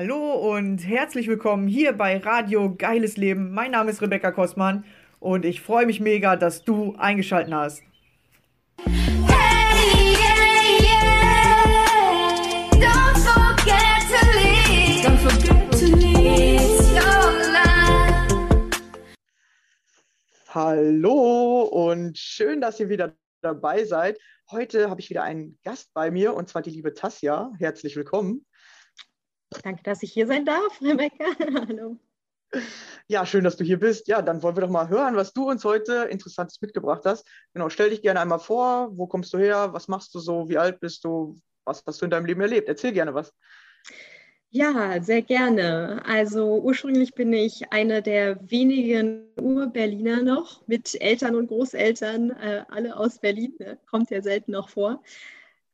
Hallo und herzlich willkommen hier bei Radio Geiles Leben. Mein Name ist Rebecca Kostmann und ich freue mich mega, dass du eingeschaltet hast. Hey, yeah, yeah. Don't forget to leave. Don't forget to leave your life. Hallo und schön, dass ihr wieder dabei seid. Heute habe ich wieder einen Gast bei mir und zwar die liebe Tasja. Herzlich willkommen. Danke, dass ich hier sein darf, Rebecca. Hallo. Ja, schön, dass du hier bist. Ja, dann wollen wir doch mal hören, was du uns heute Interessantes mitgebracht hast. Genau, stell dich gerne einmal vor. Wo kommst du her? Was machst du so? Wie alt bist du? Was hast du in deinem Leben erlebt? Erzähl gerne was. Ja, sehr gerne. Also ursprünglich bin ich eine der wenigen Ur-Berliner noch mit Eltern und Großeltern, äh, alle aus Berlin. Ne? Kommt ja selten noch vor.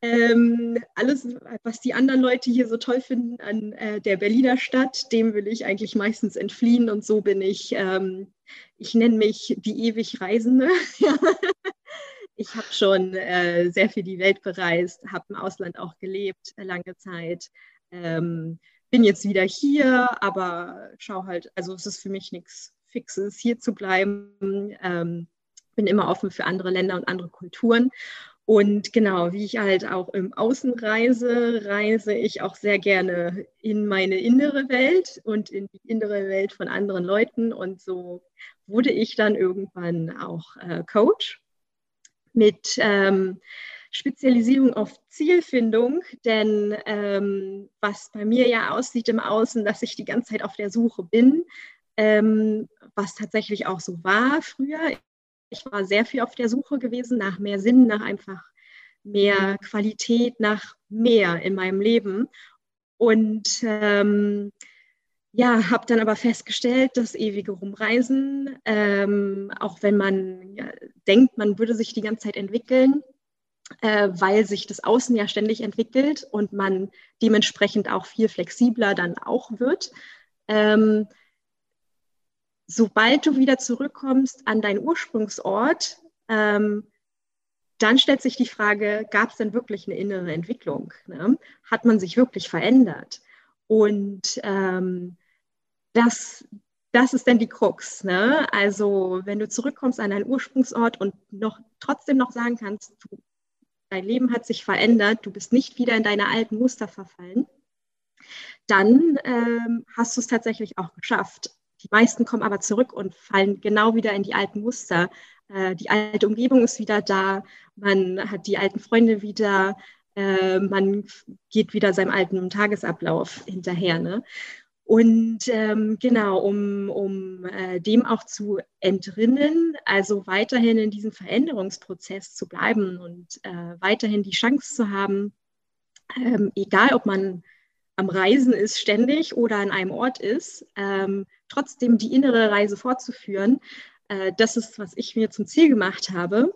Ähm, alles, was die anderen Leute hier so toll finden an äh, der Berliner Stadt, dem will ich eigentlich meistens entfliehen und so bin ich, ähm, ich nenne mich die ewig Reisende. ich habe schon äh, sehr viel die Welt bereist, habe im Ausland auch gelebt, äh, lange Zeit. Ähm, bin jetzt wieder hier, aber schau halt, also es ist für mich nichts Fixes, hier zu bleiben. Ähm, bin immer offen für andere Länder und andere Kulturen. Und genau, wie ich halt auch im Außen reise, reise ich auch sehr gerne in meine innere Welt und in die innere Welt von anderen Leuten. Und so wurde ich dann irgendwann auch äh, Coach mit ähm, Spezialisierung auf Zielfindung. Denn ähm, was bei mir ja aussieht im Außen, dass ich die ganze Zeit auf der Suche bin, ähm, was tatsächlich auch so war früher ich war sehr viel auf der Suche gewesen nach mehr Sinn, nach einfach mehr Qualität, nach mehr in meinem Leben. Und ähm, ja, habe dann aber festgestellt, das ewige Rumreisen, ähm, auch wenn man ja, denkt, man würde sich die ganze Zeit entwickeln, äh, weil sich das Außen ja ständig entwickelt und man dementsprechend auch viel flexibler dann auch wird. Ähm, sobald du wieder zurückkommst an deinen Ursprungsort, ähm, dann stellt sich die Frage, gab es denn wirklich eine innere Entwicklung? Ne? Hat man sich wirklich verändert? Und ähm, das, das ist dann die Krux. Ne? Also wenn du zurückkommst an deinen Ursprungsort und noch trotzdem noch sagen kannst, du, dein Leben hat sich verändert, du bist nicht wieder in deine alten Muster verfallen, dann ähm, hast du es tatsächlich auch geschafft. Die meisten kommen aber zurück und fallen genau wieder in die alten Muster. Äh, die alte Umgebung ist wieder da, man hat die alten Freunde wieder, äh, man geht wieder seinem alten Tagesablauf hinterher. Ne? Und ähm, genau, um, um äh, dem auch zu entrinnen, also weiterhin in diesem Veränderungsprozess zu bleiben und äh, weiterhin die Chance zu haben, ähm, egal ob man am Reisen ist ständig oder an einem Ort ist, ähm, trotzdem die innere Reise fortzuführen. Äh, das ist, was ich mir zum Ziel gemacht habe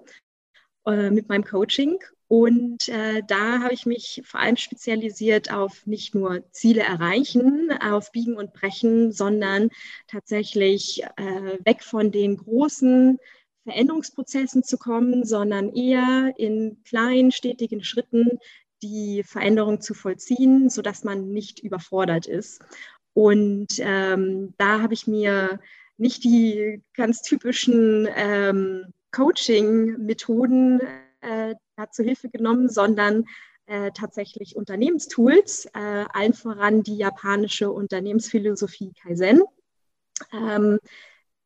äh, mit meinem Coaching. Und äh, da habe ich mich vor allem spezialisiert auf nicht nur Ziele erreichen, auf Biegen und Brechen, sondern tatsächlich äh, weg von den großen Veränderungsprozessen zu kommen, sondern eher in kleinen, stetigen Schritten die Veränderung zu vollziehen, sodass man nicht überfordert ist. Und ähm, da habe ich mir nicht die ganz typischen ähm, Coaching-Methoden äh, zu Hilfe genommen, sondern äh, tatsächlich Unternehmenstools, äh, allen voran die japanische Unternehmensphilosophie Kaizen. Ähm,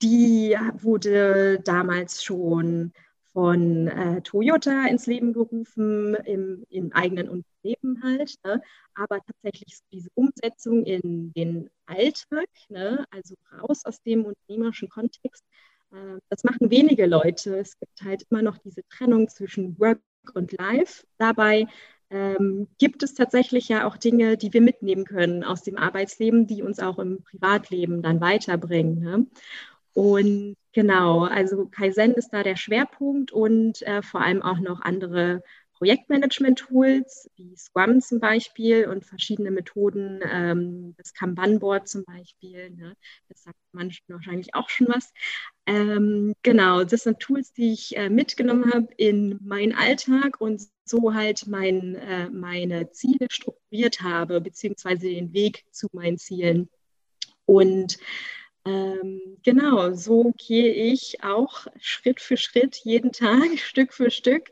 die wurde damals schon von äh, Toyota ins Leben gerufen, im, im eigenen Unternehmen halt. Ne? Aber tatsächlich diese Umsetzung in den Alltag, ne? also raus aus dem unternehmerischen Kontext, äh, das machen wenige Leute. Es gibt halt immer noch diese Trennung zwischen Work und Life. Dabei ähm, gibt es tatsächlich ja auch Dinge, die wir mitnehmen können aus dem Arbeitsleben, die uns auch im Privatleben dann weiterbringen. Ne? Und genau, also Kaizen ist da der Schwerpunkt und äh, vor allem auch noch andere Projektmanagement-Tools wie Scrum zum Beispiel und verschiedene Methoden, ähm, das Kanban-Board zum Beispiel. Ne? Das sagt manchen wahrscheinlich auch schon was. Ähm, genau, das sind Tools, die ich äh, mitgenommen habe in meinen Alltag und so halt mein, äh, meine Ziele strukturiert habe, beziehungsweise den Weg zu meinen Zielen. Und ähm, genau, so gehe ich auch Schritt für Schritt, jeden Tag, Stück für Stück.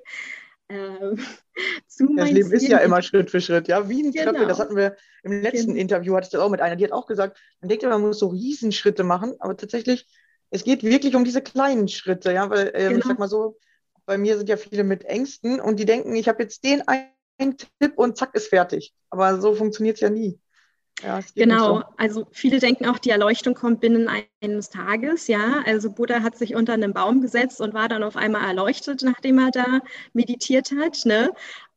Äh, zu das Leben Ziel. ist ja immer Schritt für Schritt, ja, wie eine genau. Treppe. Das hatten wir im letzten genau. Interview, hatte ich das auch mit einer, die hat auch gesagt, man denkt immer, man muss so Riesenschritte machen, aber tatsächlich, es geht wirklich um diese kleinen Schritte, ja, weil äh, genau. ich sag mal so, bei mir sind ja viele mit Ängsten und die denken, ich habe jetzt den einen Tipp und zack, ist fertig. Aber so funktioniert es ja nie. Ja, genau, so. also viele denken auch, die Erleuchtung kommt binnen eines Tages, ja. Also Buddha hat sich unter einen Baum gesetzt und war dann auf einmal erleuchtet, nachdem er da meditiert hat, ne?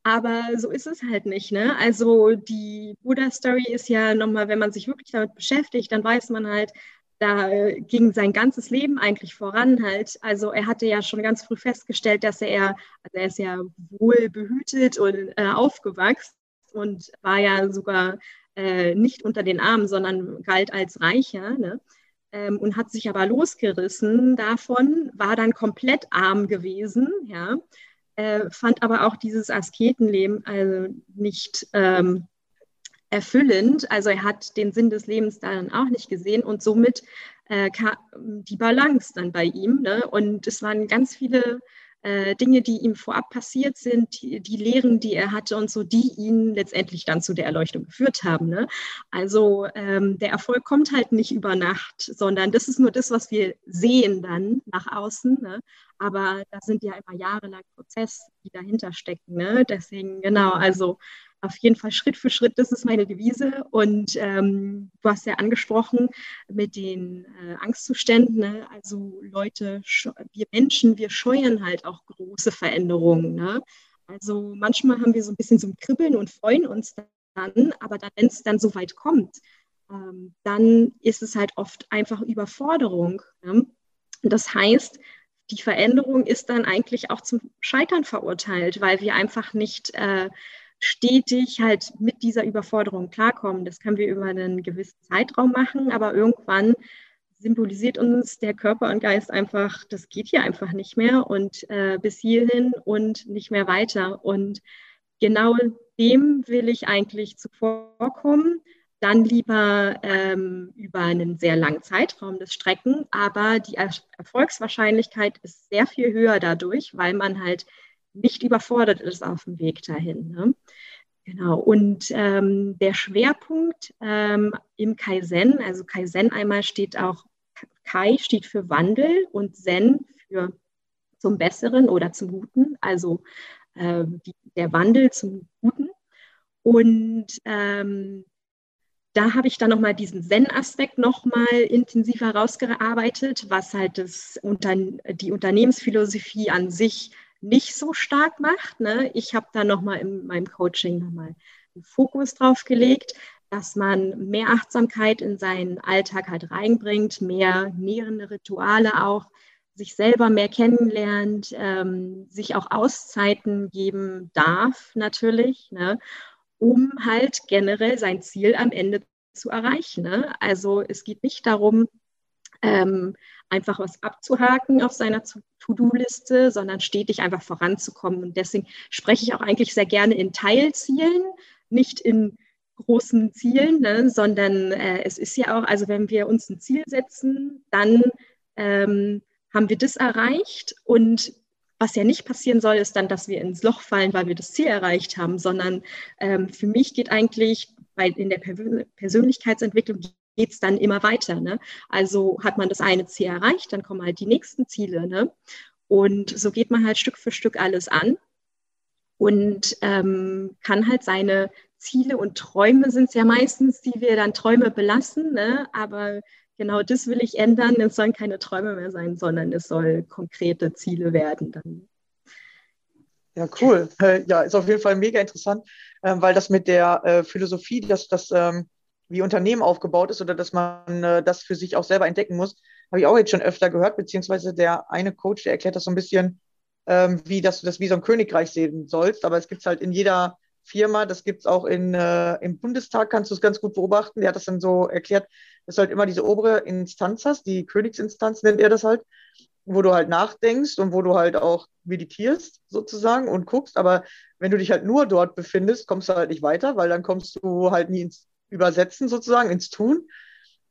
Aber so ist es halt nicht. Ne? Also die Buddha-Story ist ja nochmal, wenn man sich wirklich damit beschäftigt, dann weiß man halt, da ging sein ganzes Leben eigentlich voran halt. Also er hatte ja schon ganz früh festgestellt, dass er, also er ist ja wohl behütet und äh, aufgewachsen und war ja sogar äh, nicht unter den Armen, sondern galt als Reicher. Ne? Ähm, und hat sich aber losgerissen davon, war dann komplett arm gewesen, ja, äh, fand aber auch dieses Asketenleben also nicht ähm, erfüllend. Also er hat den Sinn des Lebens dann auch nicht gesehen und somit äh, die Balance dann bei ihm. Ne? Und es waren ganz viele äh, Dinge, die ihm vorab passiert sind, die, die, Lehren, die er hatte und so, die ihn letztendlich dann zu der Erleuchtung geführt haben. Ne? Also ähm, der Erfolg kommt halt nicht über Nacht, sondern das ist nur das, was wir sehen dann nach außen. Ne? Aber da sind ja immer jahrelang Prozesse, die dahinter stecken. Ne? Deswegen, genau, also auf jeden Fall Schritt für Schritt, das ist meine Devise. Und ähm, du hast ja angesprochen mit den äh, Angstzuständen. Ne? Also Leute, wir Menschen, wir scheuen halt auch große Veränderungen. Ne? Also manchmal haben wir so ein bisschen so ein Kribbeln und freuen uns dann, aber dann, wenn es dann so weit kommt, ähm, dann ist es halt oft einfach Überforderung. Ne? Das heißt, die Veränderung ist dann eigentlich auch zum Scheitern verurteilt, weil wir einfach nicht äh, stetig halt mit dieser Überforderung klarkommen. Das können wir über einen gewissen Zeitraum machen, aber irgendwann symbolisiert uns der Körper und Geist einfach, das geht hier einfach nicht mehr und äh, bis hierhin und nicht mehr weiter. Und genau dem will ich eigentlich zuvorkommen. Dann lieber ähm, über einen sehr langen Zeitraum das Strecken, aber die er Erfolgswahrscheinlichkeit ist sehr viel höher dadurch, weil man halt nicht überfordert ist auf dem Weg dahin. Ne? Genau, und ähm, der Schwerpunkt ähm, im Kaizen, also Kaizen einmal steht auch, Kai steht für Wandel und Zen für zum Besseren oder zum Guten, also äh, die, der Wandel zum Guten. Und ähm, da habe ich dann nochmal diesen Zen-Aspekt nochmal intensiv herausgearbeitet, was halt das, die Unternehmensphilosophie an sich nicht so stark macht. Ne? Ich habe da nochmal in meinem Coaching nochmal einen Fokus drauf gelegt, dass man mehr Achtsamkeit in seinen Alltag halt reinbringt, mehr nährende Rituale auch, sich selber mehr kennenlernt, ähm, sich auch Auszeiten geben darf natürlich, ne? Um halt generell sein Ziel am Ende zu erreichen. Ne? Also es geht nicht darum, ähm, einfach was abzuhaken auf seiner To-Do-Liste, sondern stetig einfach voranzukommen. Und deswegen spreche ich auch eigentlich sehr gerne in Teilzielen, nicht in großen Zielen, ne, sondern äh, es ist ja auch, also wenn wir uns ein Ziel setzen, dann ähm, haben wir das erreicht und was ja nicht passieren soll, ist dann, dass wir ins Loch fallen, weil wir das Ziel erreicht haben, sondern ähm, für mich geht eigentlich bei, in der Persönlichkeitsentwicklung geht es dann immer weiter. Ne? Also hat man das eine Ziel erreicht, dann kommen halt die nächsten Ziele. Ne? Und so geht man halt Stück für Stück alles an und ähm, kann halt seine Ziele und Träume sind es ja meistens, die wir dann Träume belassen. Ne? Aber genau das will ich ändern. Es sollen keine Träume mehr sein, sondern es soll konkrete Ziele werden dann. Ja, cool. Äh, ja, ist auf jeden Fall mega interessant, äh, weil das mit der äh, Philosophie, dass das ähm, wie Unternehmen aufgebaut ist oder dass man äh, das für sich auch selber entdecken muss, habe ich auch jetzt schon öfter gehört, beziehungsweise der eine Coach, der erklärt das so ein bisschen, ähm, wie dass du das wie so ein Königreich sehen sollst. Aber es gibt es halt in jeder Firma, das gibt es auch in, äh, im Bundestag, kannst du es ganz gut beobachten. Der hat das dann so erklärt, dass du halt immer diese obere Instanz hast, die Königsinstanz nennt er das halt, wo du halt nachdenkst und wo du halt auch meditierst sozusagen und guckst, aber wenn du dich halt nur dort befindest, kommst du halt nicht weiter, weil dann kommst du halt nie ins Übersetzen sozusagen, ins Tun.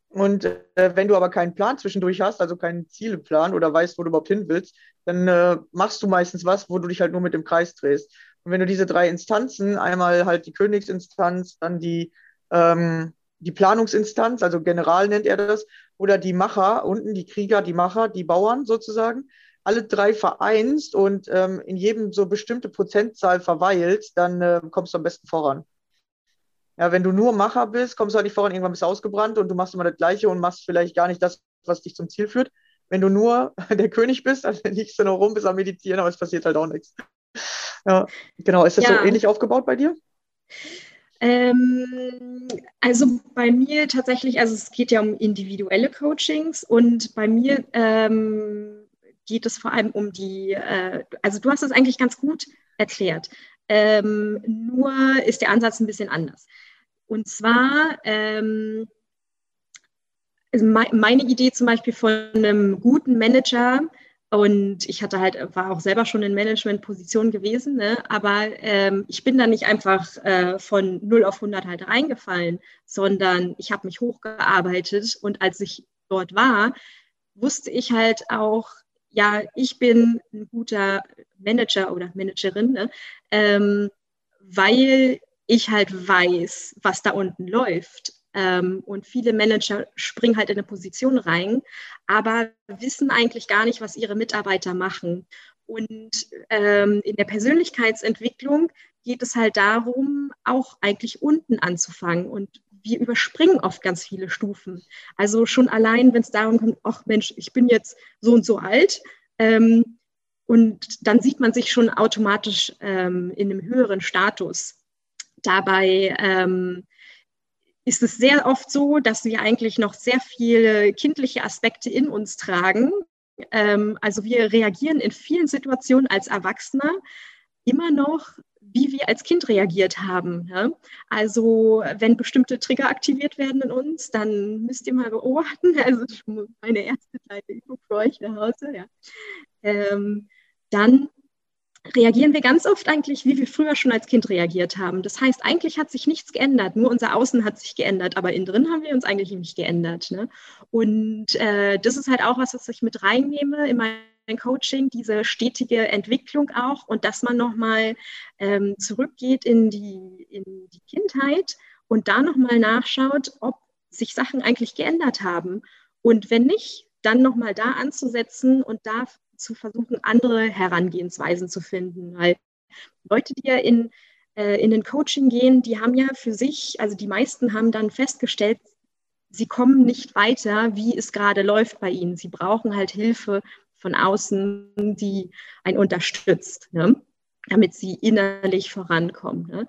Und äh, wenn du aber keinen Plan zwischendurch hast, also keinen Zieleplan oder weißt, wo du überhaupt hin willst, dann äh, machst du meistens was, wo du dich halt nur mit dem Kreis drehst. Und wenn du diese drei Instanzen, einmal halt die Königsinstanz, dann die, ähm, die Planungsinstanz, also General nennt er das, oder die Macher, unten die Krieger, die Macher, die Bauern sozusagen, alle drei vereinst und ähm, in jedem so bestimmte Prozentzahl verweilst, dann äh, kommst du am besten voran. Ja, wenn du nur Macher bist, kommst du halt nicht voran, irgendwann bist du ausgebrannt und du machst immer das Gleiche und machst vielleicht gar nicht das, was dich zum Ziel führt. Wenn du nur der König bist, dann liegst du noch rum, bist am Meditieren, aber es passiert halt auch nichts. Ja, genau. Ist das ja. so ähnlich aufgebaut bei dir? Ähm, also bei mir tatsächlich, also es geht ja um individuelle Coachings und bei mir ähm, geht es vor allem um die, äh, also du hast es eigentlich ganz gut erklärt. Ähm, nur ist der Ansatz ein bisschen anders. Und zwar, ähm, also meine Idee zum Beispiel von einem guten Manager, und ich hatte halt, war auch selber schon in Managementposition gewesen, ne? aber ähm, ich bin da nicht einfach äh, von 0 auf 100 halt reingefallen, sondern ich habe mich hochgearbeitet und als ich dort war, wusste ich halt auch, ja, ich bin ein guter Manager oder Managerin, ne? ähm, weil ich halt weiß, was da unten läuft. Ähm, und viele Manager springen halt in eine Position rein, aber wissen eigentlich gar nicht, was ihre Mitarbeiter machen. Und ähm, in der Persönlichkeitsentwicklung geht es halt darum, auch eigentlich unten anzufangen. Und wir überspringen oft ganz viele Stufen. Also schon allein, wenn es darum kommt, ach Mensch, ich bin jetzt so und so alt. Ähm, und dann sieht man sich schon automatisch ähm, in einem höheren Status. Dabei ähm, ist es sehr oft so, dass wir eigentlich noch sehr viele kindliche Aspekte in uns tragen. Ähm, also wir reagieren in vielen Situationen als Erwachsener immer noch wie wir als Kind reagiert haben. Ja? Also wenn bestimmte Trigger aktiviert werden in uns, dann müsst ihr mal beobachten. Also meine erste ich gucke für euch nach Hause. Ja. Ähm, dann reagieren wir ganz oft eigentlich, wie wir früher schon als Kind reagiert haben. Das heißt, eigentlich hat sich nichts geändert, nur unser Außen hat sich geändert, aber innen drin haben wir uns eigentlich nicht geändert. Ne? Und äh, das ist halt auch was, was ich mit reinnehme in mein Coaching, diese stetige Entwicklung auch und dass man nochmal ähm, zurückgeht in die, in die Kindheit und da nochmal nachschaut, ob sich Sachen eigentlich geändert haben. Und wenn nicht, dann nochmal da anzusetzen und da zu versuchen, andere Herangehensweisen zu finden. Weil Leute, die ja in, äh, in den Coaching gehen, die haben ja für sich, also die meisten haben dann festgestellt, sie kommen nicht weiter, wie es gerade läuft bei ihnen. Sie brauchen halt Hilfe von außen, die einen unterstützt, ne? damit sie innerlich vorankommen. Ne?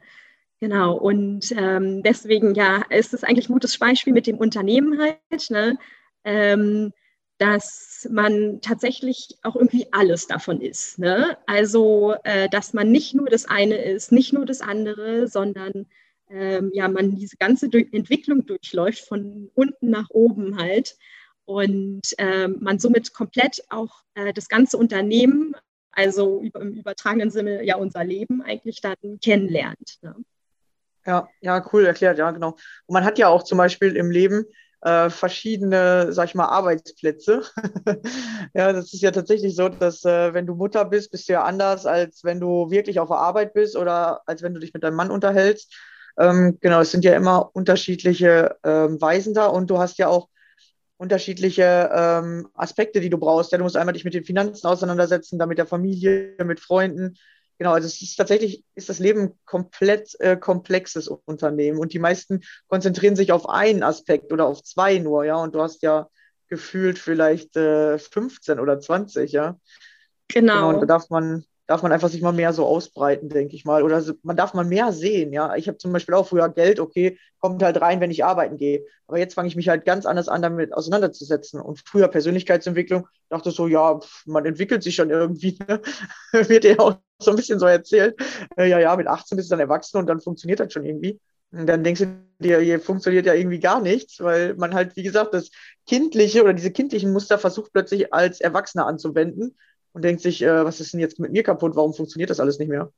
Genau, und ähm, deswegen ja, ist es eigentlich ein gutes Beispiel mit dem Unternehmen halt. Ne? Ähm, dass man tatsächlich auch irgendwie alles davon ist. Ne? Also, äh, dass man nicht nur das eine ist, nicht nur das andere, sondern ähm, ja, man diese ganze durch Entwicklung durchläuft, von unten nach oben halt. Und ähm, man somit komplett auch äh, das ganze Unternehmen, also über, im übertragenen Sinne ja unser Leben eigentlich dann kennenlernt. Ne? Ja, ja, cool erklärt, ja, genau. Und man hat ja auch zum Beispiel im Leben äh, verschiedene, sag ich mal, Arbeitsplätze. ja, das ist ja tatsächlich so, dass äh, wenn du Mutter bist, bist du ja anders, als wenn du wirklich auf der Arbeit bist oder als wenn du dich mit deinem Mann unterhältst. Ähm, genau, es sind ja immer unterschiedliche ähm, Weisen da und du hast ja auch unterschiedliche ähm, Aspekte, die du brauchst. Ja, du musst einmal dich mit den Finanzen auseinandersetzen, dann mit der Familie, mit Freunden, Genau, also es ist tatsächlich, ist das Leben komplett äh, komplexes Unternehmen und die meisten konzentrieren sich auf einen Aspekt oder auf zwei nur, ja, und du hast ja gefühlt vielleicht äh, 15 oder 20, ja. Genau. genau. Und da darf man, darf man einfach sich mal mehr so ausbreiten, denke ich mal. Oder so, man darf mal mehr sehen, ja. Ich habe zum Beispiel auch früher Geld, okay, kommt halt rein, wenn ich arbeiten gehe. Aber jetzt fange ich mich halt ganz anders an, damit auseinanderzusetzen. Und früher Persönlichkeitsentwicklung, dachte so, ja, man entwickelt sich schon irgendwie. Ne? Wird ja auch so ein bisschen so erzählt. Äh, ja, ja, mit 18 bist du dann erwachsen und dann funktioniert das schon irgendwie. Und dann denkst du dir, hier funktioniert ja irgendwie gar nichts, weil man halt, wie gesagt, das kindliche oder diese kindlichen Muster versucht plötzlich als Erwachsener anzuwenden und denkt sich, äh, was ist denn jetzt mit mir kaputt? Warum funktioniert das alles nicht mehr?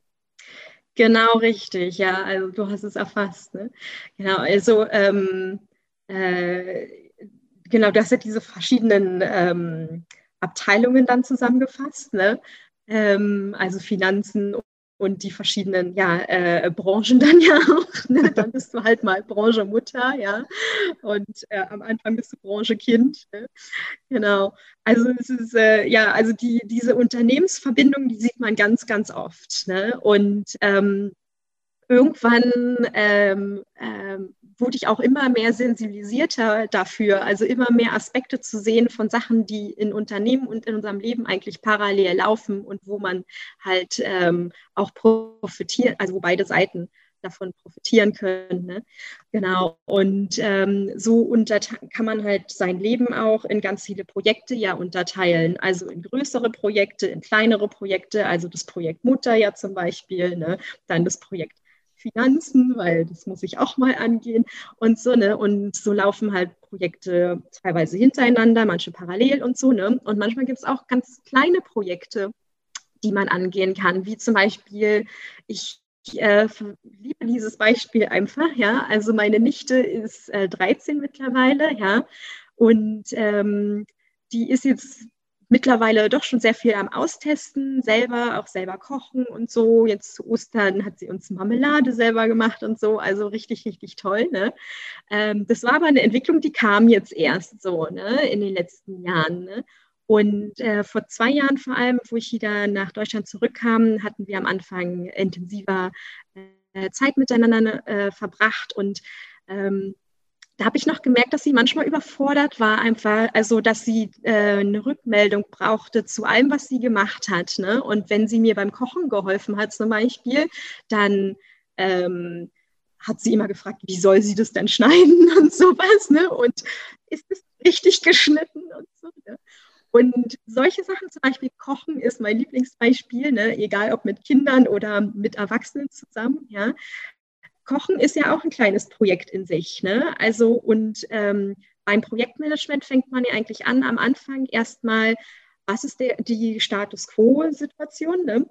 Genau richtig, ja, also du hast es erfasst. Ne? Genau, also ähm, äh, genau, du hast ja diese verschiedenen ähm, Abteilungen dann zusammengefasst, ne? Ähm, also Finanzen und die verschiedenen ja, äh, Branchen dann ja auch. Ne? Dann bist du halt mal Branche Mutter, ja. Und äh, am Anfang bist du Branche Kind. Ne? Genau. Also es ist äh, ja, also die, diese Unternehmensverbindung, die sieht man ganz, ganz oft. Ne? Und ähm, irgendwann ähm, ähm, wurde ich auch immer mehr sensibilisierter dafür, also immer mehr Aspekte zu sehen von Sachen, die in Unternehmen und in unserem Leben eigentlich parallel laufen und wo man halt ähm, auch profitiert, also wo beide Seiten davon profitieren können. Ne? Genau. Und ähm, so kann man halt sein Leben auch in ganz viele Projekte ja unterteilen. Also in größere Projekte, in kleinere Projekte, also das Projekt Mutter ja zum Beispiel, ne? dann das Projekt Finanzen, weil das muss ich auch mal angehen und so, ne? Und so laufen halt Projekte teilweise hintereinander, manche parallel und so, ne? Und manchmal gibt es auch ganz kleine Projekte, die man angehen kann, wie zum Beispiel, ich äh, liebe dieses Beispiel einfach, ja. Also meine Nichte ist äh, 13 mittlerweile, ja. Und ähm, die ist jetzt mittlerweile doch schon sehr viel am Austesten, selber, auch selber kochen und so. Jetzt zu Ostern hat sie uns Marmelade selber gemacht und so, also richtig, richtig toll. Ne? Ähm, das war aber eine Entwicklung, die kam jetzt erst so ne, in den letzten Jahren. Ne? Und äh, vor zwei Jahren vor allem, wo ich wieder nach Deutschland zurückkam, hatten wir am Anfang intensiver äh, Zeit miteinander äh, verbracht und ähm, da habe ich noch gemerkt, dass sie manchmal überfordert war, einfach, also dass sie äh, eine Rückmeldung brauchte zu allem, was sie gemacht hat. Ne? Und wenn sie mir beim Kochen geholfen hat, zum Beispiel, dann ähm, hat sie immer gefragt, wie soll sie das denn schneiden und sowas, ne? Und ist es richtig geschnitten und so. Ne? Und solche Sachen, zum Beispiel Kochen, ist mein Lieblingsbeispiel, ne? egal ob mit Kindern oder mit Erwachsenen zusammen. Ja? Kochen ist ja auch ein kleines Projekt in sich. Ne? Also und ähm, beim Projektmanagement fängt man ja eigentlich an, am Anfang erstmal, was ist der, die Status Quo-Situation, ne?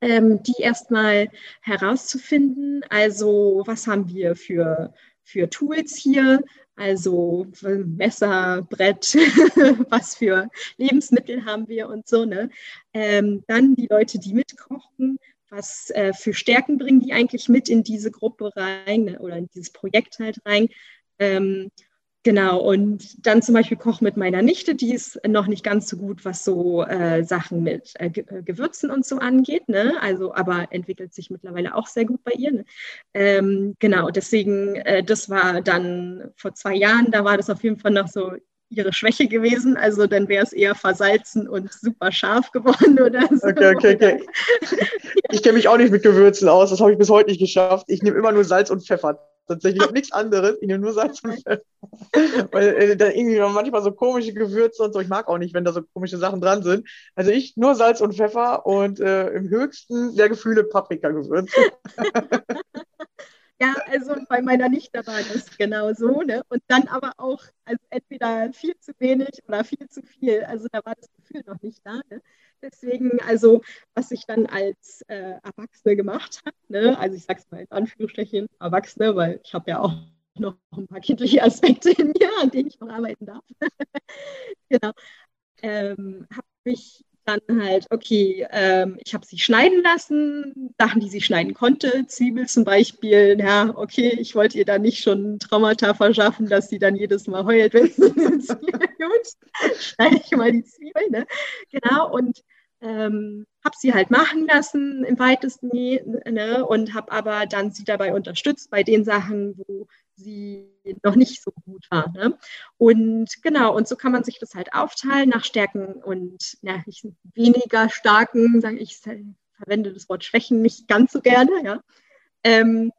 ähm, die erstmal herauszufinden. Also was haben wir für, für Tools hier? Also Messer, Brett, was für Lebensmittel haben wir und so. Ne? Ähm, dann die Leute, die mitkochen, was äh, für Stärken bringen die eigentlich mit in diese Gruppe rein ne, oder in dieses Projekt halt rein. Ähm, genau, und dann zum Beispiel Koch mit meiner Nichte, die ist noch nicht ganz so gut, was so äh, Sachen mit äh, äh Gewürzen und so angeht, ne? also aber entwickelt sich mittlerweile auch sehr gut bei ihr. Ne? Ähm, genau, deswegen, äh, das war dann vor zwei Jahren, da war das auf jeden Fall noch so, ihre Schwäche gewesen. Also dann wäre es eher versalzen und super scharf geworden oder so. Okay, okay, okay. Ich kenne mich auch nicht mit Gewürzen aus. Das habe ich bis heute nicht geschafft. Ich nehme immer nur Salz und Pfeffer. Tatsächlich, ich habe nichts anderes. Ich nehme nur Salz und Pfeffer. Weil äh, da irgendwie manchmal so komische Gewürze und so. Ich mag auch nicht, wenn da so komische Sachen dran sind. Also ich nur Salz und Pfeffer und äh, im höchsten der Gefühle Paprikagewürze. Ja, also bei meiner Nichte war das genau so. Ne? Und dann aber auch also entweder viel zu wenig oder viel zu viel. Also da war das Gefühl noch nicht da. Ne? Deswegen, also was ich dann als äh, Erwachsene gemacht habe, ne? also ich sage es mal in Anführungsstrichen, Erwachsene, weil ich habe ja auch noch ein paar kindliche Aspekte in mir, an denen ich noch arbeiten darf. genau. Ähm, habe ich dann halt, okay, ähm, ich habe sie schneiden lassen, Sachen, die sie schneiden konnte, Zwiebel zum Beispiel, ja, okay, ich wollte ihr da nicht schon Traumata verschaffen, dass sie dann jedes Mal heult, wenn sie eine Zwiebel gut, schneide ich mal die Zwiebel, ne? Genau, und ähm, habe sie halt machen lassen im weitesten ne? und habe aber dann sie dabei unterstützt bei den Sachen, wo sie noch nicht so gut war. Ne? Und genau, und so kann man sich das halt aufteilen nach Stärken und ja, nicht weniger starken, sage ich, verwende das Wort Schwächen nicht ganz so gerne, ja. Ähm,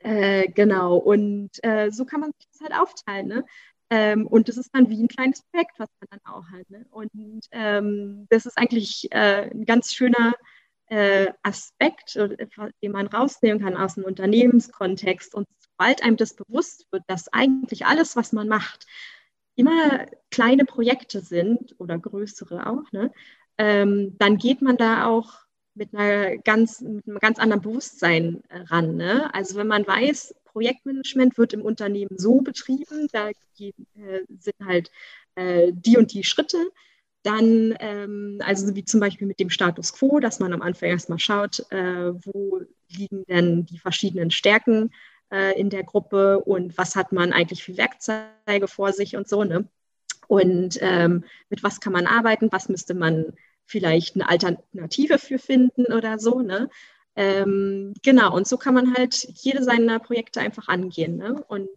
äh, genau, und äh, so kann man sich das halt aufteilen. Ne? Ähm, und das ist dann wie ein kleines Projekt, was man dann auch hat. Ne? Und ähm, das ist eigentlich äh, ein ganz schöner äh, Aspekt, den man rausnehmen kann aus dem Unternehmenskontext. Und sobald einem das bewusst wird, dass eigentlich alles, was man macht, immer kleine Projekte sind oder größere auch, ne? ähm, dann geht man da auch mit, einer ganz, mit einem ganz anderen Bewusstsein äh, ran. Ne? Also wenn man weiß, Projektmanagement wird im Unternehmen so betrieben, da äh, sind halt äh, die und die Schritte. Dann, ähm, also wie zum Beispiel mit dem Status quo, dass man am Anfang erstmal schaut, äh, wo liegen denn die verschiedenen Stärken äh, in der Gruppe und was hat man eigentlich für Werkzeuge vor sich und so. Ne? Und ähm, mit was kann man arbeiten, was müsste man vielleicht eine Alternative für finden oder so. Ne? Ähm, genau, und so kann man halt jede seiner Projekte einfach angehen. Ne? Und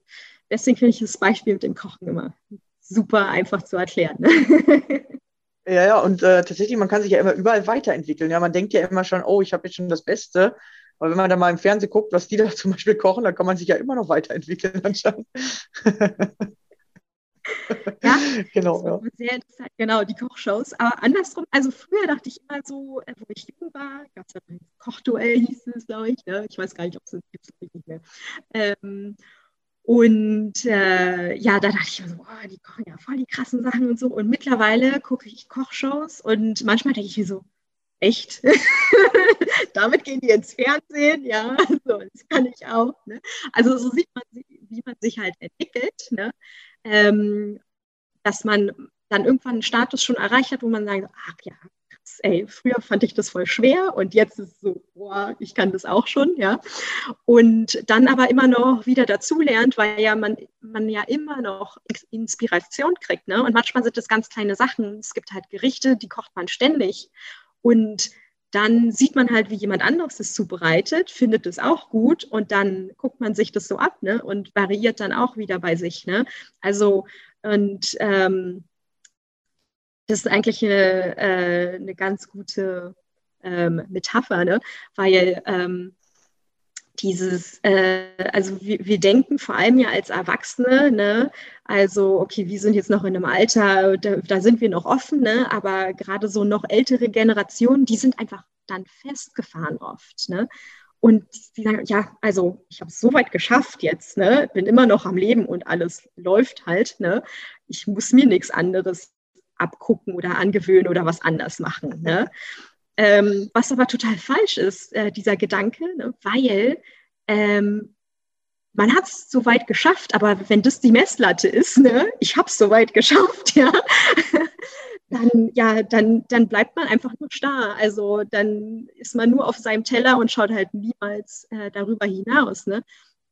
deswegen finde ich das Beispiel mit dem Kochen immer super einfach zu erklären. Ne? Ja, ja, und äh, tatsächlich, man kann sich ja immer überall weiterentwickeln. Ja, man denkt ja immer schon, oh, ich habe jetzt schon das Beste. Aber wenn man da mal im Fernsehen guckt, was die da zum Beispiel kochen, dann kann man sich ja immer noch weiterentwickeln anscheinend. Ja, genau. Ja. Sehr interessant, genau, die Kochshows. Aber andersrum, also früher dachte ich immer so, äh, wo ich jung war, gab es ja ein Kochduell, hieß es, glaube ich. Ne? Ich weiß gar nicht, ob es gibt es nicht mehr. Ähm, und äh, ja, da dachte ich immer so, oh, die kochen ja voll die krassen Sachen und so. Und mittlerweile gucke ich Kochshows und manchmal denke ich mir so, echt? Damit gehen die ins Fernsehen, ja, so, das kann ich auch. Ne? Also so sieht man, wie man sich halt entwickelt. Ne? Ähm, dass man dann irgendwann einen Status schon erreicht hat, wo man sagt, ach ja, krass, ey, früher fand ich das voll schwer und jetzt ist es so, boah, ich kann das auch schon, ja. Und dann aber immer noch wieder dazulernt, weil ja man, man ja immer noch Inspiration kriegt, ne? Und manchmal sind das ganz kleine Sachen. Es gibt halt Gerichte, die kocht man ständig. Und dann sieht man halt, wie jemand anderes es zubereitet, findet es auch gut und dann guckt man sich das so ab ne? und variiert dann auch wieder bei sich. Ne? Also, und ähm, das ist eigentlich eine, äh, eine ganz gute ähm, Metapher, ne? weil ähm, dieses, äh, also wir, wir, denken vor allem ja als Erwachsene, ne, also okay, wir sind jetzt noch in einem Alter, da, da sind wir noch offen, ne, aber gerade so noch ältere Generationen, die sind einfach dann festgefahren oft, ne. Und die sagen, ja, also ich habe es so weit geschafft jetzt, ne, bin immer noch am Leben und alles läuft halt, ne. Ich muss mir nichts anderes abgucken oder angewöhnen oder was anders machen, ne. Ähm, was aber total falsch ist, äh, dieser Gedanke, ne? weil ähm, man hat es so weit geschafft, aber wenn das die Messlatte ist, ne, ich habe es so weit geschafft, ja, dann, ja, dann, dann bleibt man einfach nur starr. Also dann ist man nur auf seinem Teller und schaut halt niemals äh, darüber hinaus. Ne?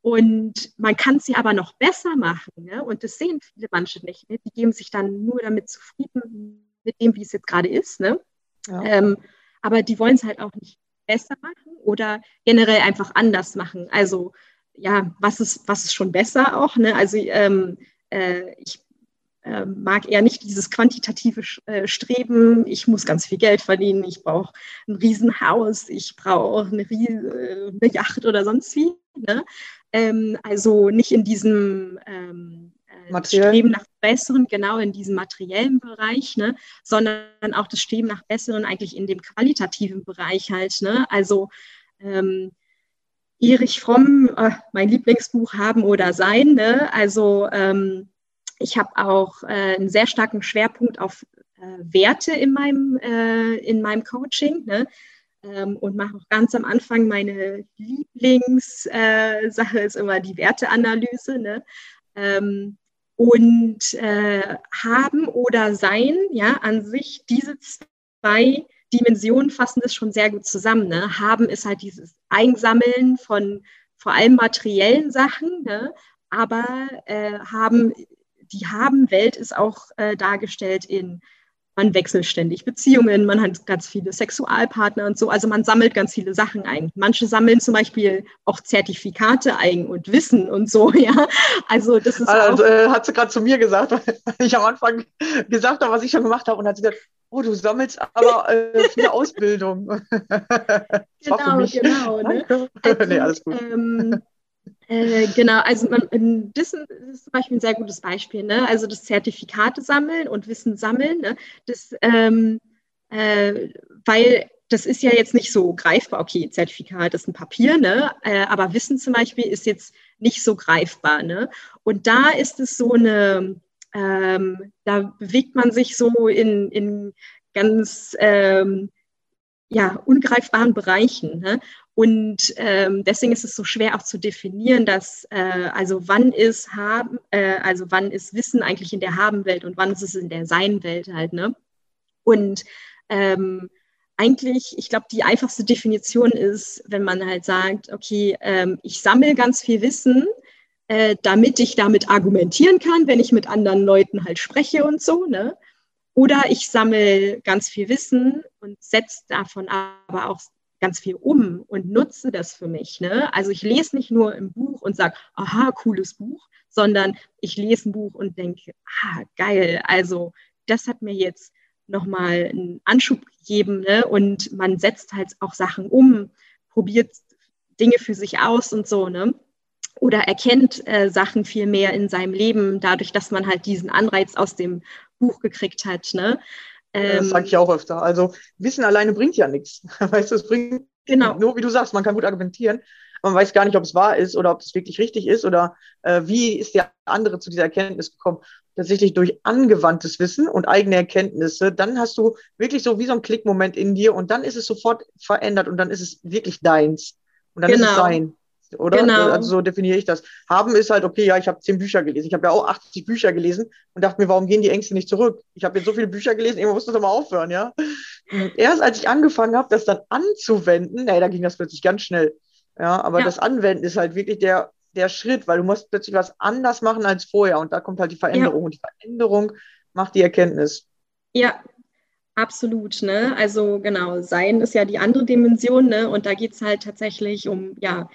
Und man kann es ja aber noch besser machen. Ne? Und das sehen viele manche nicht. Ne? Die geben sich dann nur damit zufrieden, mit dem, wie es jetzt gerade ist. Ne? Ja. Ähm, aber die wollen es halt auch nicht besser machen oder generell einfach anders machen. Also ja, was ist, was ist schon besser auch? Ne? Also ähm, äh, ich äh, mag eher nicht dieses quantitative äh, Streben, ich muss ganz viel Geld verdienen, ich brauche ein Riesenhaus, ich brauche eine, äh, eine Yacht oder sonst wie. Ne? Ähm, also nicht in diesem ähm, Materiell. Streben nach Besseren, genau in diesem materiellen Bereich, ne, sondern auch das Streben nach Besseren eigentlich in dem qualitativen Bereich halt. Ne? Also ähm, Erich Fromm, äh, mein Lieblingsbuch Haben oder Sein. Ne? Also ähm, ich habe auch äh, einen sehr starken Schwerpunkt auf äh, Werte in meinem, äh, in meinem Coaching. Ne? Ähm, und mache auch ganz am Anfang meine Lieblingssache äh, ist immer die Werteanalyse. Ne? Ähm, und äh, haben oder sein, ja, an sich, diese zwei Dimensionen fassen das schon sehr gut zusammen. Ne? Haben ist halt dieses Einsammeln von vor allem materiellen Sachen, ne? aber äh, haben, die Haben-Welt ist auch äh, dargestellt in man wechselt ständig Beziehungen, man hat ganz viele Sexualpartner und so. Also man sammelt ganz viele Sachen ein. Manche sammeln zum Beispiel auch Zertifikate ein und Wissen und so, ja. Also das ist. Also, äh, hat sie gerade zu mir gesagt, weil ich am Anfang gesagt habe, was ich schon gemacht habe, und hat sie gesagt, oh, du sammelst aber äh, viele Ausbildung. genau, genau. Ne? Also, nee, alles gut. Ähm, äh, genau, also man, das ist zum Beispiel ein sehr gutes Beispiel. Ne? Also das Zertifikate sammeln und Wissen sammeln, ne? das, ähm, äh, weil das ist ja jetzt nicht so greifbar. Okay, Zertifikat ist ein Papier, ne? Äh, aber Wissen zum Beispiel ist jetzt nicht so greifbar. Ne? Und da ist es so eine, ähm, da bewegt man sich so in, in ganz ähm, ja, ungreifbaren Bereichen. Ne? Und ähm, deswegen ist es so schwer auch zu definieren, dass äh, also wann ist haben, äh, also wann ist Wissen eigentlich in der Haben-Welt und wann ist es in der Sein-Welt halt. Ne? Und ähm, eigentlich, ich glaube, die einfachste Definition ist, wenn man halt sagt, okay, ähm, ich sammle ganz viel Wissen, äh, damit ich damit argumentieren kann, wenn ich mit anderen Leuten halt spreche und so. Ne? Oder ich sammle ganz viel Wissen und setze davon aber auch ganz viel um und nutze das für mich. Ne? Also ich lese nicht nur im Buch und sage, aha, cooles Buch, sondern ich lese ein Buch und denke, ah, geil, also das hat mir jetzt nochmal einen Anschub gegeben ne? und man setzt halt auch Sachen um, probiert Dinge für sich aus und so. Ne? Oder erkennt äh, Sachen viel mehr in seinem Leben, dadurch, dass man halt diesen Anreiz aus dem Buch gekriegt hat. Ne? Ähm, das sage ich auch öfter. Also Wissen alleine bringt ja nichts. Weißt du, es bringt genau. nur, wie du sagst, man kann gut argumentieren. Man weiß gar nicht, ob es wahr ist oder ob es wirklich richtig ist oder äh, wie ist der andere zu dieser Erkenntnis gekommen. Tatsächlich durch angewandtes Wissen und eigene Erkenntnisse, dann hast du wirklich so wie so ein Klickmoment in dir und dann ist es sofort verändert und dann ist es wirklich deins. Und dann genau. ist es genau. sein oder? Genau. Also so definiere ich das. Haben ist halt, okay, ja, ich habe zehn Bücher gelesen. Ich habe ja auch 80 Bücher gelesen und dachte mir, warum gehen die Ängste nicht zurück? Ich habe jetzt so viele Bücher gelesen, irgendwann muss das doch mal aufhören, ja. Und erst als ich angefangen habe, das dann anzuwenden, nee, da ging das plötzlich ganz schnell. Ja, aber ja. das Anwenden ist halt wirklich der, der Schritt, weil du musst plötzlich was anders machen als vorher und da kommt halt die Veränderung ja. und die Veränderung macht die Erkenntnis. Ja, Absolut, ne? Also genau, Sein ist ja die andere Dimension, ne? Und da geht es halt tatsächlich um, ja,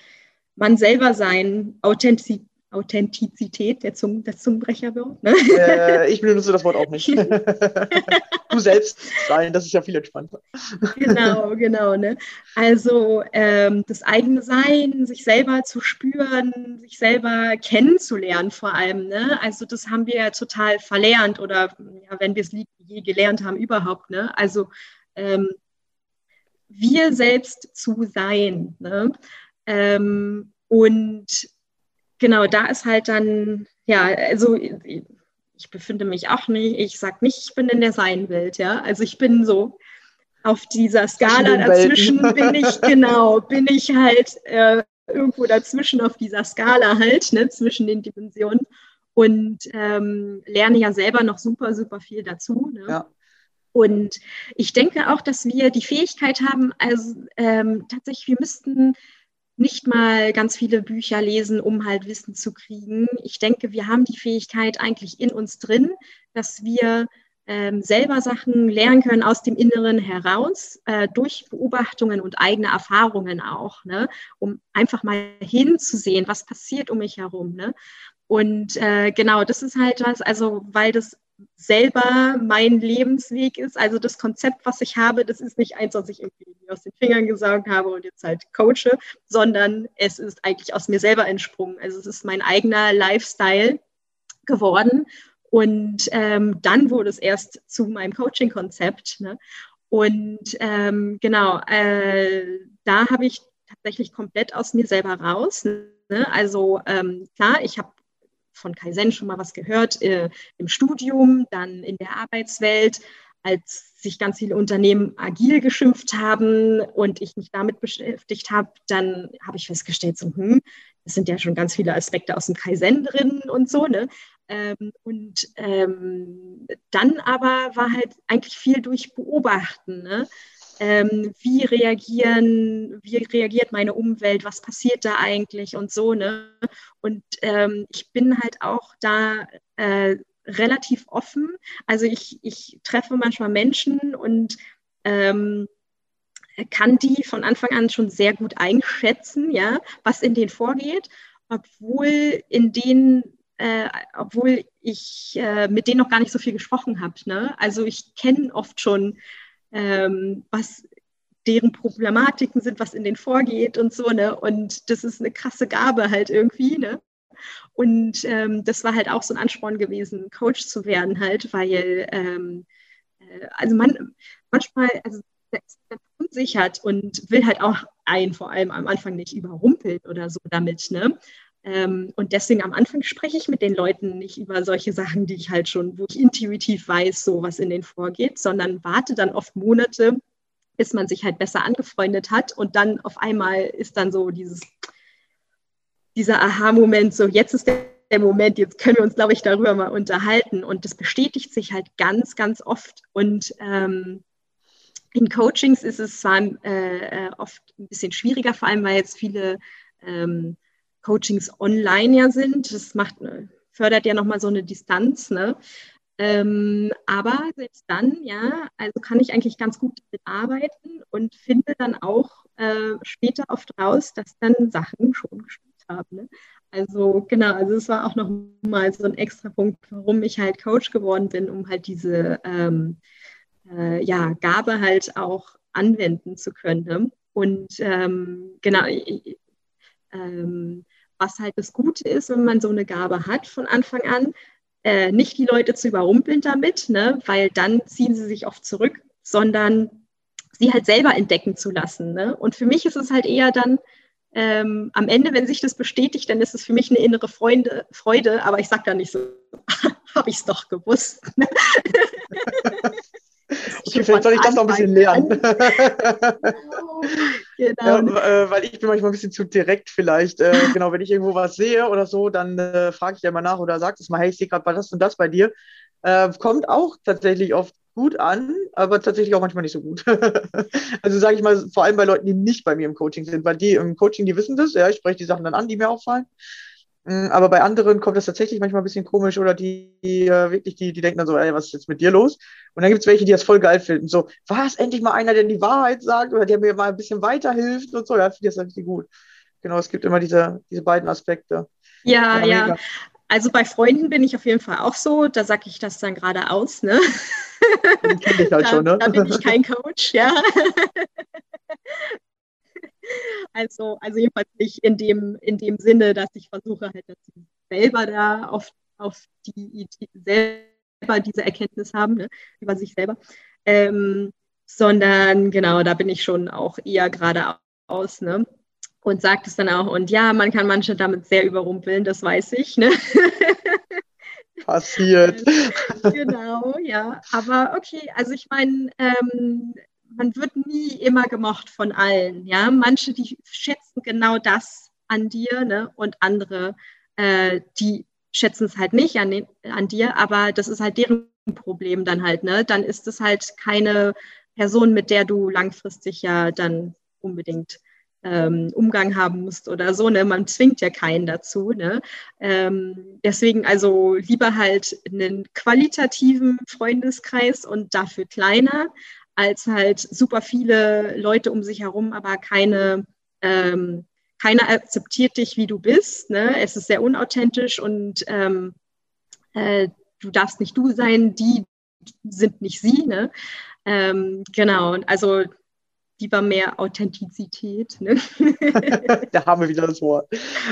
man selber sein, Authentiz Authentizität, der, Zung, der Zungenbrecher wird. Ne? Äh, ich benutze das Wort auch nicht. du selbst sein, das ist ja viel entspannter. genau, genau. Ne? Also ähm, das eigene Sein, sich selber zu spüren, sich selber kennenzulernen vor allem. Ne? Also das haben wir ja total verlernt oder ja, wenn wir es je gelernt haben überhaupt. Ne? Also ähm, wir selbst zu sein. Ne? Ähm, und genau, da ist halt dann, ja, also ich befinde mich auch nicht, ich sage nicht, ich bin in der Sein-Welt, ja. Also ich bin so auf dieser Skala dazwischen bin ich, genau, bin ich halt äh, irgendwo dazwischen auf dieser Skala halt, ne, zwischen den Dimensionen und ähm, lerne ja selber noch super, super viel dazu. Ne? Ja. Und ich denke auch, dass wir die Fähigkeit haben, also ähm, tatsächlich, wir müssten nicht mal ganz viele Bücher lesen, um halt Wissen zu kriegen. Ich denke, wir haben die Fähigkeit eigentlich in uns drin, dass wir ähm, selber Sachen lernen können aus dem Inneren heraus, äh, durch Beobachtungen und eigene Erfahrungen auch, ne? um einfach mal hinzusehen, was passiert um mich herum. Ne? Und äh, genau, das ist halt was, also weil das selber mein Lebensweg ist. Also das Konzept, was ich habe, das ist nicht eins, was ich irgendwie aus den Fingern gesaugt habe und jetzt halt coache, sondern es ist eigentlich aus mir selber entsprungen. Also es ist mein eigener Lifestyle geworden. Und ähm, dann wurde es erst zu meinem Coaching-Konzept. Ne? Und ähm, genau, äh, da habe ich tatsächlich komplett aus mir selber raus. Ne? Also ähm, klar, ich habe von Kaizen schon mal was gehört äh, im Studium, dann in der Arbeitswelt, als sich ganz viele Unternehmen agil geschimpft haben und ich mich damit beschäftigt habe, dann habe ich festgestellt, so, hm, es sind ja schon ganz viele Aspekte aus dem Kaizen drin und so, ne? Ähm, und ähm, dann aber war halt eigentlich viel durch Beobachten, ne? ähm, wie reagieren, wie reagiert meine Umwelt, was passiert da eigentlich und so, ne? Und ähm, ich bin halt auch da äh, relativ offen. Also ich, ich treffe manchmal Menschen und ähm, kann die von Anfang an schon sehr gut einschätzen, ja, was in denen vorgeht, obwohl in denen äh, obwohl ich äh, mit denen noch gar nicht so viel gesprochen habe. Ne? Also ich kenne oft schon ähm, was deren Problematiken sind, was in denen vorgeht und so, ne? Und das ist eine krasse Gabe halt irgendwie, ne? Und ähm, das war halt auch so ein Ansporn gewesen, Coach zu werden halt, weil ähm, äh, also man manchmal, also ist unsichert und will halt auch einen vor allem am Anfang nicht überrumpeln oder so damit, ne? Ähm, und deswegen am Anfang spreche ich mit den Leuten nicht über solche Sachen, die ich halt schon, wo ich intuitiv weiß, so was in denen vorgeht, sondern warte dann oft Monate, bis man sich halt besser angefreundet hat. Und dann auf einmal ist dann so dieses, dieser Aha-Moment, so jetzt ist der, der Moment, jetzt können wir uns, glaube ich, darüber mal unterhalten. Und das bestätigt sich halt ganz, ganz oft. Und ähm, in Coachings ist es zwar äh, oft ein bisschen schwieriger, vor allem weil jetzt viele ähm, Coachings online ja sind. Das macht, äh, fördert ja nochmal so eine Distanz. Ne? Ähm, aber selbst dann, ja, also kann ich eigentlich ganz gut damit arbeiten und finde dann auch äh, später oft raus, dass dann Sachen schon gestimmt haben. Ne? Also genau, also es war auch nochmal so ein extra Punkt, warum ich halt Coach geworden bin, um halt diese ähm, äh, ja, Gabe halt auch anwenden zu können. Ne? Und ähm, genau, ähm, was halt das Gute ist, wenn man so eine Gabe hat von Anfang an, äh, nicht die Leute zu überrumpeln damit, ne? weil dann ziehen sie sich oft zurück, sondern sie halt selber entdecken zu lassen. Ne? Und für mich ist es halt eher dann ähm, am Ende, wenn sich das bestätigt, dann ist es für mich eine innere Freude, Freude aber ich sage da nicht so, habe ich es doch gewusst. Okay, vielleicht soll ich das noch ein bisschen lernen. genau. Ja, äh, weil ich bin manchmal ein bisschen zu direkt vielleicht. Äh, genau, wenn ich irgendwo was sehe oder so, dann äh, frage ich ja mal nach oder sage es mal, hey, ich sehe gerade das und das bei dir. Äh, kommt auch tatsächlich oft gut an, aber tatsächlich auch manchmal nicht so gut. also sage ich mal, vor allem bei Leuten, die nicht bei mir im Coaching sind, weil die im Coaching, die wissen das, ja, ich spreche die Sachen dann an, die mir auffallen. Mm, aber bei anderen kommt das tatsächlich manchmal ein bisschen komisch oder die, die äh, wirklich, die, die denken dann so, ey, was ist jetzt mit dir los? Und dann gibt es welche, die das voll geil finden. So, was, endlich mal einer, der die Wahrheit sagt oder der mir mal ein bisschen weiterhilft und so. Ja, finde ich das richtig gut. Genau, es gibt immer diese, diese beiden Aspekte. Ja, ja. ja. Also bei Freunden bin ich auf jeden Fall auch so, da sage ich das dann gerade aus, ne? Den kenne ich halt da, schon, ne? Da bin ich kein Coach, ja. Also, also jedenfalls nicht in dem, in dem Sinne, dass ich versuche halt, dass sie selber da auf, auf die selber diese Erkenntnis haben, ne, über sich selber. Ähm, sondern genau, da bin ich schon auch eher geradeaus, ne? Und sagt es dann auch, und ja, man kann manche damit sehr überrumpeln, das weiß ich, ne? Passiert. genau, ja. Aber okay, also ich meine, ähm, man wird nie immer gemocht von allen. Ja, manche, die schätzen genau das an dir, ne? und andere, äh, die schätzen es halt nicht an, den, an dir, aber das ist halt deren Problem dann halt. Ne? Dann ist es halt keine Person, mit der du langfristig ja dann unbedingt ähm, Umgang haben musst oder so. Ne? Man zwingt ja keinen dazu. Ne? Ähm, deswegen also lieber halt einen qualitativen Freundeskreis und dafür kleiner, als halt super viele Leute um sich herum, aber keine, ähm, keiner akzeptiert dich, wie du bist. Ne? Es ist sehr unauthentisch und ähm, äh, du darfst nicht du sein, die sind nicht sie. Ne? Ähm, genau, also lieber mehr Authentizität. Ne? da haben wir wieder das Wort.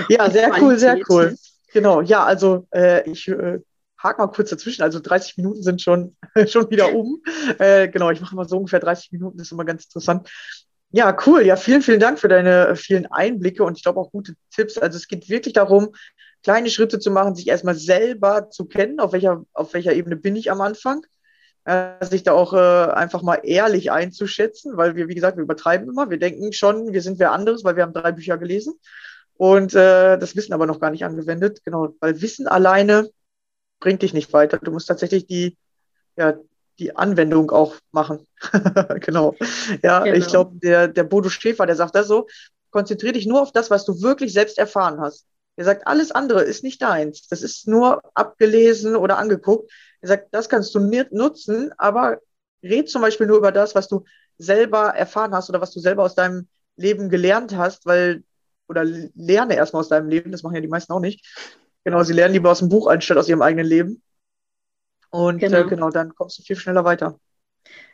Ja, sehr Qualität. cool, sehr cool. Genau, ja, also äh, ich äh, hake mal kurz dazwischen. Also 30 Minuten sind schon, schon wieder um. Äh, genau, ich mache mal so ungefähr 30 Minuten, das ist immer ganz interessant. Ja, cool. Ja, vielen, vielen Dank für deine äh, vielen Einblicke und ich glaube auch gute Tipps. Also es geht wirklich darum, kleine Schritte zu machen, sich erstmal selber zu kennen, auf welcher, auf welcher Ebene bin ich am Anfang. Äh, sich da auch äh, einfach mal ehrlich einzuschätzen, weil wir, wie gesagt, wir übertreiben immer. Wir denken schon, wir sind wer anderes, weil wir haben drei Bücher gelesen und äh, das Wissen aber noch gar nicht angewendet. Genau, weil Wissen alleine bringt dich nicht weiter. Du musst tatsächlich die, ja, die Anwendung auch machen. genau. Ja, genau. ich glaube, der, der Bodo Schäfer, der sagt das so, konzentriere dich nur auf das, was du wirklich selbst erfahren hast. Er sagt, alles andere ist nicht deins. Das ist nur abgelesen oder angeguckt. Er sagt, das kannst du nutzen, aber red zum Beispiel nur über das, was du selber erfahren hast oder was du selber aus deinem Leben gelernt hast, weil, oder lerne erstmal aus deinem Leben, das machen ja die meisten auch nicht, Genau, sie lernen lieber aus dem Buch anstatt aus ihrem eigenen Leben. Und genau, äh, genau dann kommst du viel schneller weiter.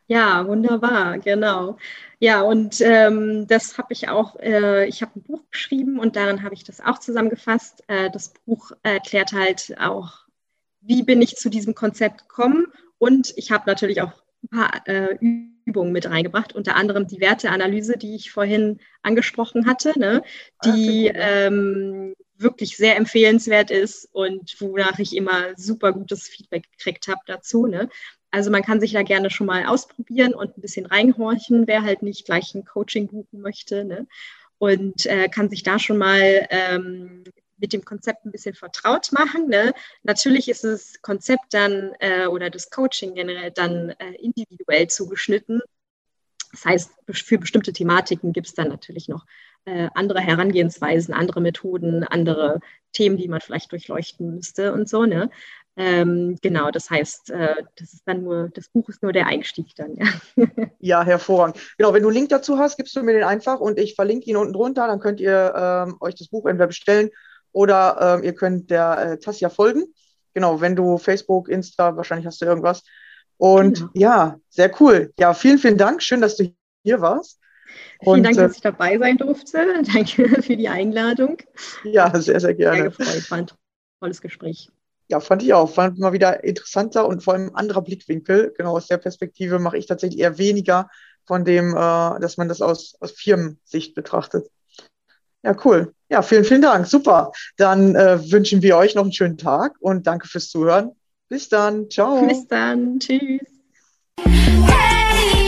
Ja, wunderbar, genau. Ja, und ähm, das habe ich auch, äh, ich habe ein Buch geschrieben und darin habe ich das auch zusammengefasst. Äh, das Buch erklärt halt auch, wie bin ich zu diesem Konzept gekommen und ich habe natürlich auch ein paar äh, Übungen mit reingebracht, unter anderem die Werteanalyse, die ich vorhin angesprochen hatte, ne? Ah, die, ähm, wirklich sehr empfehlenswert ist und wonach ich immer super gutes Feedback gekriegt habe dazu. Ne? Also man kann sich da gerne schon mal ausprobieren und ein bisschen reinhorchen, wer halt nicht gleich ein Coaching buchen möchte. Ne? Und äh, kann sich da schon mal ähm, mit dem Konzept ein bisschen vertraut machen. Ne? Natürlich ist das Konzept dann äh, oder das Coaching generell dann äh, individuell zugeschnitten. Das heißt, für bestimmte Thematiken gibt es dann natürlich noch äh, andere Herangehensweisen, andere Methoden, andere Themen, die man vielleicht durchleuchten müsste und so. Ne? Ähm, genau, das heißt, äh, das ist dann nur, das Buch ist nur der Einstieg dann, ja. ja, hervorragend. Genau, wenn du einen Link dazu hast, gibst du mir den einfach und ich verlinke ihn unten drunter, dann könnt ihr ähm, euch das Buch entweder bestellen oder ähm, ihr könnt der äh, Tassia folgen. Genau, wenn du Facebook, Insta, wahrscheinlich hast du irgendwas. Und genau. ja, sehr cool. Ja, vielen, vielen Dank. Schön, dass du hier warst. Vielen und, Dank, dass ich dabei sein durfte. Danke für die Einladung. Ja, sehr, sehr gerne. Sehr gefreut. War ein tolles Gespräch. Ja, fand ich auch. Fand mal wieder interessanter und vor allem ein anderer Blickwinkel. Genau aus der Perspektive mache ich tatsächlich eher weniger von dem, äh, dass man das aus, aus Firmensicht betrachtet. Ja, cool. Ja, vielen, vielen Dank. Super. Dann äh, wünschen wir euch noch einen schönen Tag und danke fürs Zuhören. Bis dann. Ciao. Bis dann. Tschüss. Hey!